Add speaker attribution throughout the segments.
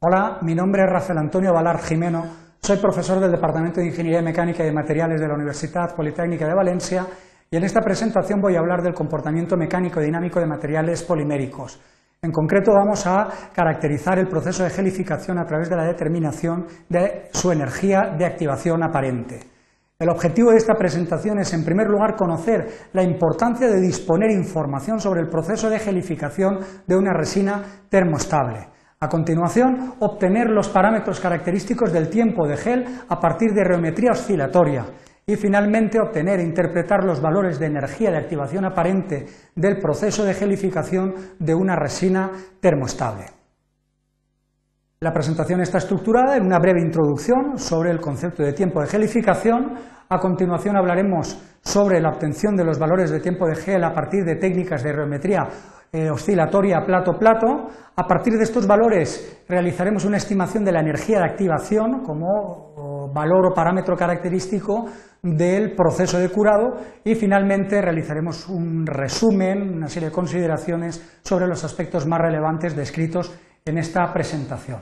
Speaker 1: Hola, mi nombre es Rafael Antonio Valar Jimeno, soy profesor del Departamento de Ingeniería Mecánica y Materiales de la Universidad Politécnica de Valencia y en esta presentación voy a hablar del comportamiento mecánico dinámico de materiales poliméricos. En concreto vamos a caracterizar el proceso de gelificación a través de la determinación de su energía de activación aparente. El objetivo de esta presentación es, en primer lugar, conocer la importancia de disponer información sobre el proceso de gelificación de una resina termostable. A continuación, obtener los parámetros característicos del tiempo de gel a partir de geometría oscilatoria. Y finalmente, obtener e interpretar los valores de energía de activación aparente del proceso de gelificación de una resina termostable. La presentación está estructurada en una breve introducción sobre el concepto de tiempo de gelificación. A continuación hablaremos sobre la obtención de los valores de tiempo de gel a partir de técnicas de geometría eh, oscilatoria plato-plato. A partir de estos valores realizaremos una estimación de la energía de activación como valor o parámetro característico del proceso de curado y finalmente realizaremos un resumen, una serie de consideraciones sobre los aspectos más relevantes descritos en esta presentación.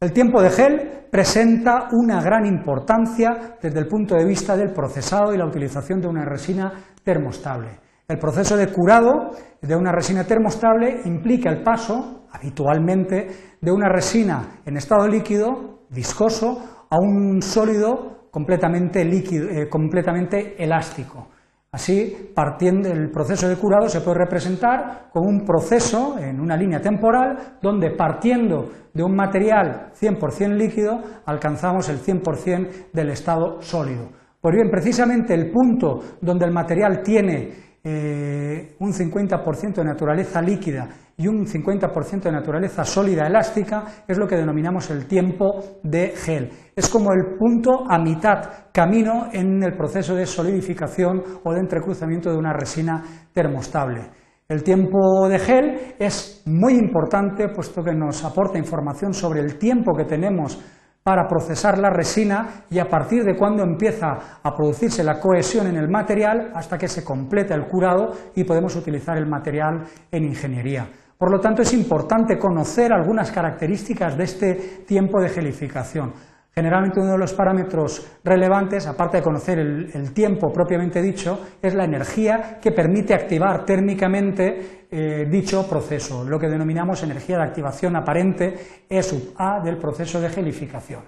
Speaker 1: El tiempo de gel presenta una gran importancia desde el punto de vista del procesado y la utilización de una resina termostable. El proceso de curado de una resina termostable implica el paso, habitualmente, de una resina en estado líquido, viscoso, a un sólido completamente, líquido, eh, completamente elástico. Así, partiendo del proceso de curado se puede representar como un proceso en una línea temporal donde partiendo de un material 100% líquido alcanzamos el 100% del estado sólido. Pues bien, precisamente el punto donde el material tiene eh, un 50% de naturaleza líquida y un 50% de naturaleza sólida elástica es lo que denominamos el tiempo de gel. Es como el punto a mitad camino en el proceso de solidificación o de entrecruzamiento de una resina termostable. El tiempo de gel es muy importante puesto que nos aporta información sobre el tiempo que tenemos para procesar la resina y a partir de cuando empieza a producirse la cohesión en el material hasta que se completa el curado y podemos utilizar el material en ingeniería. Por lo tanto, es importante conocer algunas características de este tiempo de gelificación. Generalmente uno de los parámetros relevantes, aparte de conocer el, tiempo propiamente dicho, es la energía que permite activar térmicamente eh, dicho proceso, lo que denominamos energía de activación aparente E sub A del proceso de gelificación.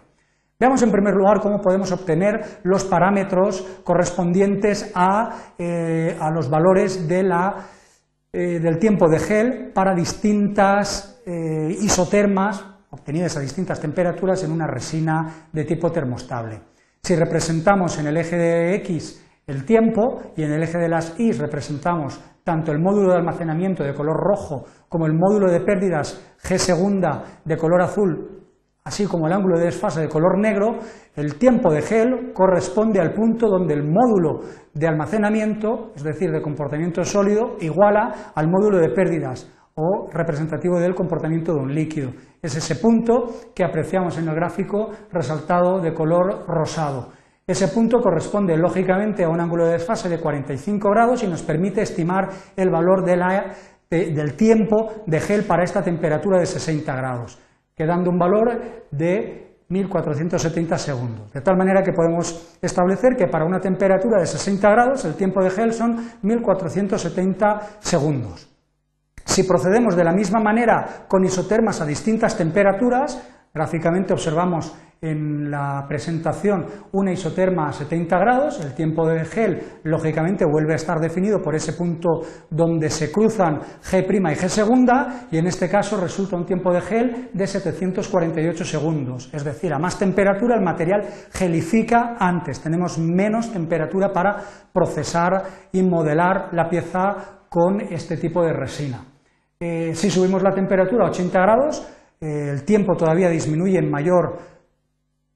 Speaker 1: Veamos en primer lugar cómo podemos obtener los parámetros correspondientes a, eh, los valores eh, del tiempo de gel para distintas isotermas obtenidas a distintas temperaturas en una resina de tipo termostable. Si representamos en el eje de X el tiempo y en el eje de las Y representamos tanto el módulo de almacenamiento de color rojo como el módulo de pérdidas G segunda de color azul, así como el ángulo de desfase de color negro, el tiempo de gel corresponde al punto donde el módulo de almacenamiento, es decir, de comportamiento sólido, iguala al módulo de pérdidas o representativo del comportamiento de un líquido. Es ese punto que apreciamos en el gráfico resaltado de color rosado. Ese punto corresponde lógicamente a un ángulo de desfase de 45 grados y nos permite estimar el valor del tiempo de gel para esta temperatura de 60 grados, quedando un valor de 1470 segundos. De tal manera que podemos establecer que para una temperatura de 60 grados el tiempo de gel son 1470 segundos. Si procedemos de la misma manera con isotermas a distintas temperaturas, gráficamente observamos en la presentación una isoterma a 70 grados, el tiempo de gel lógicamente vuelve a estar definido por ese punto donde se cruzan G' y G segunda y en este caso resulta un tiempo de gel de 748 segundos, es decir, a más temperatura el material gelifica antes, tenemos menos temperatura para procesar y modelar la pieza con este tipo de resina. Eh, si subimos la temperatura a 80 grados, eh, el tiempo todavía disminuye en mayor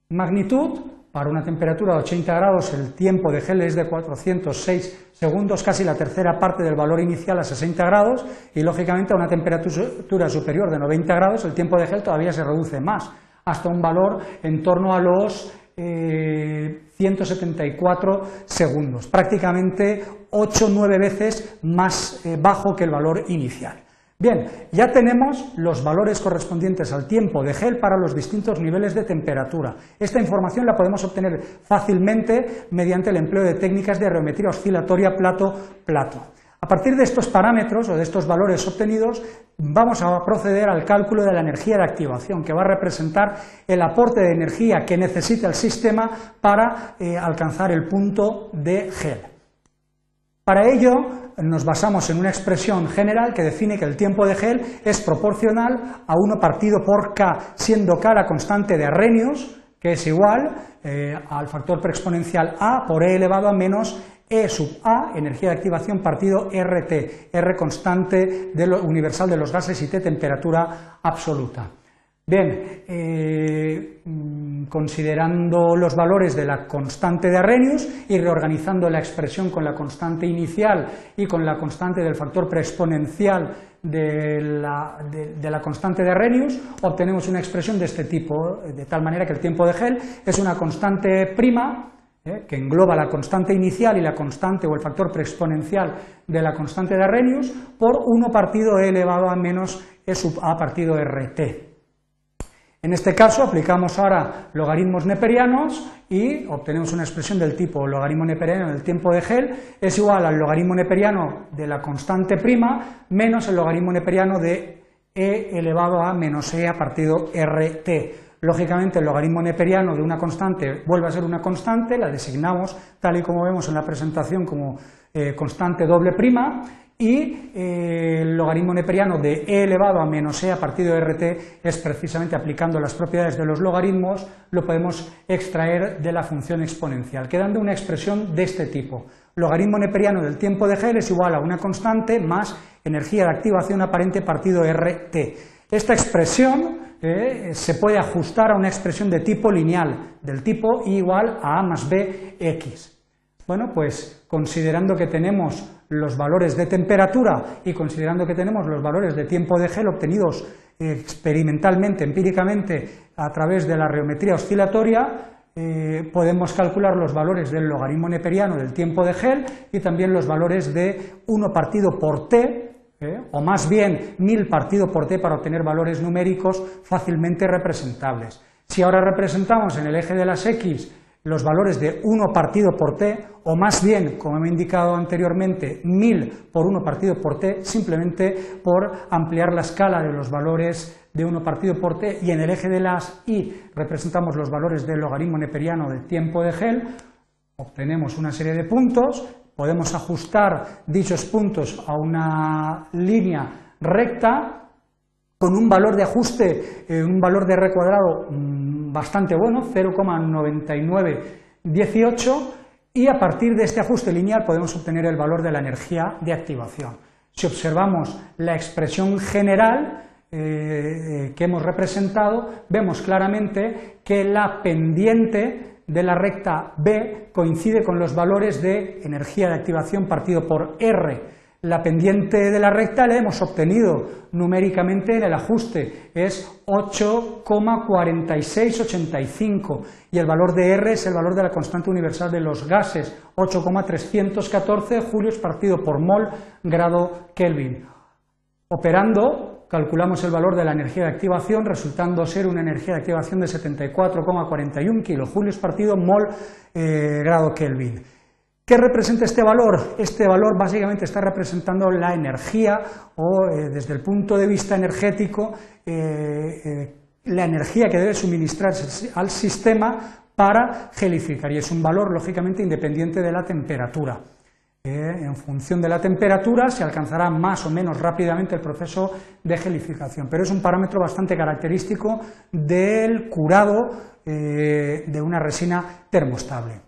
Speaker 1: magnitud. Para una temperatura de 80 grados el tiempo de gel es de 406 segundos, casi la tercera parte del valor inicial a 60 grados, y lógicamente a una temperatura superior de 90 grados el tiempo de gel todavía se reduce más, hasta un valor en torno a los 174 eh, segundos, prácticamente 8 o 9 veces más bajo que el valor inicial. Bien, ya tenemos los valores correspondientes al tiempo de gel para los distintos niveles de temperatura. Esta información la podemos obtener fácilmente mediante el empleo de técnicas de geometría oscilatoria plato-plato. A partir de estos parámetros o de estos valores obtenidos, vamos a proceder al cálculo de la energía de activación, que va a representar el aporte de energía que necesita el sistema para eh, alcanzar el punto de gel. Para ello, nos basamos en una expresión general que define que el tiempo de gel es proporcional a 1 partido por k, siendo k la constante de Arrhenius, que es igual eh, al factor preexponencial a por e elevado a menos e sub A, energía de activación partido RT, R constante universal de los gases y T temperatura absoluta. Bien, eh, mm, considerando los valores de la constante de Arrhenius y reorganizando la expresión con la constante inicial y con la constante del factor preexponencial de la, constante de Arrhenius, obtenemos una expresión de este tipo, de tal manera que el tiempo de gel es una constante prima ¿eh? que engloba la constante inicial y la constante o el factor preexponencial de la constante de Arrhenius, por 1 partido e elevado a menos e sub a partido rt. En este caso aplicamos ahora logaritmos neperianos y obtenemos una expresión del tipo logaritmo neperiano del tiempo de gel es igual al logaritmo neperiano de la constante prima menos el logaritmo neperiano de e elevado a menos e a partido rt. Lógicamente, el logaritmo neperiano de una constante vuelve a ser una constante, la designamos tal y como vemos en la presentación como eh, constante doble prima, y eh, el logaritmo neperiano de e elevado a menos e a partir de rt es precisamente aplicando las propiedades de los logaritmos, lo podemos extraer de la función exponencial, quedando una expresión de este tipo. Logaritmo neperiano del tiempo de Gel es igual a una constante más energía de activación aparente partido rt. Esta expresión eh, se puede ajustar a una expresión de tipo lineal, del tipo I igual a A más B X. Bueno, pues considerando que tenemos los valores de temperatura y considerando que tenemos los valores de tiempo de gel obtenidos experimentalmente, empíricamente, a través de la geometría oscilatoria, eh, podemos calcular los valores del logaritmo neperiano del tiempo de gel y también los valores de 1 partido por t, ¿eh? o más bien mil partido por t para obtener valores numéricos fácilmente representables. Si ahora representamos en el eje de las x los valores de 1 partido por t, o más bien, como he indicado anteriormente, 1000 por 1 partido por t, simplemente por ampliar la escala de los valores de 1 partido por t, y en el eje de las y representamos los valores del logaritmo neperiano del tiempo de gel, obtenemos una serie de puntos Podemos ajustar dichos puntos a una línea recta con un valor de ajuste, eh, un valor de R cuadrado mm, bastante bueno, 0,9918, y a partir de este ajuste lineal podemos obtener el valor de la energía de activación. Si observamos la expresión general eh, eh, que hemos representado, vemos claramente que la pendiente de la recta B coincide con los valores de energía de activación partido por R. La pendiente de la recta la hemos obtenido numéricamente en el ajuste, es 8,4685 y el valor de R es el valor de la constante universal de los gases, 8,314 julios partido por mol grado Kelvin. Operando calculamos el valor de la energía de activación, resultando ser una energía de activación de 74,41 kilojulios partido mol eh, grado Kelvin. ¿Qué representa este valor? Este valor básicamente está representando la energía o eh, desde el punto de vista energético eh, la energía que debe suministrarse al sistema para gelificar y es un valor lógicamente independiente de la temperatura en función de la temperatura se alcanzará más o menos rápidamente el proceso de gelificación, pero es un parámetro bastante característico del curado eh, de una resina termostable.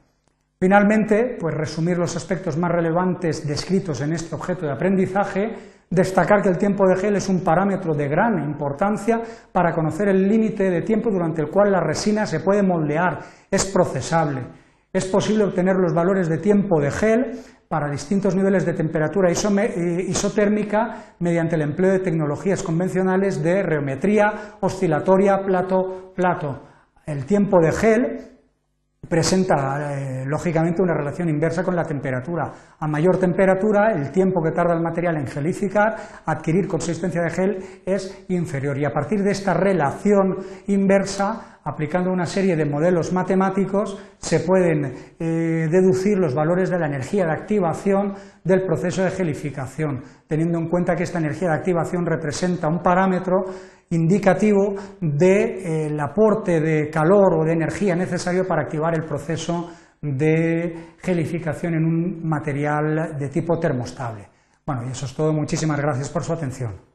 Speaker 1: Finalmente, pues resumir los aspectos más relevantes descritos en este objeto de aprendizaje, destacar que el tiempo de gel es un parámetro de gran importancia para conocer el límite de tiempo durante el cual la resina se puede moldear, es procesable. Es posible obtener los valores de tiempo de gel para distintos niveles de temperatura eh, isotérmica mediante el empleo de tecnologías convencionales de geometría oscilatoria plato-plato. El tiempo de gel presenta eh, lógicamente una relación inversa con la temperatura. A mayor temperatura, el tiempo que tarda el material en gelificar, adquirir consistencia de gel, es inferior. Y a partir de esta relación inversa, aplicando una serie de modelos matemáticos, se pueden eh, deducir los valores de la energía de activación del proceso de gelificación, teniendo en cuenta que esta energía de activación representa un parámetro indicativo del eh, aporte de calor o de energía necesario para activar el proceso de gelificación en un material de tipo termostable. Bueno, y eso es todo. Muchísimas gracias por su atención.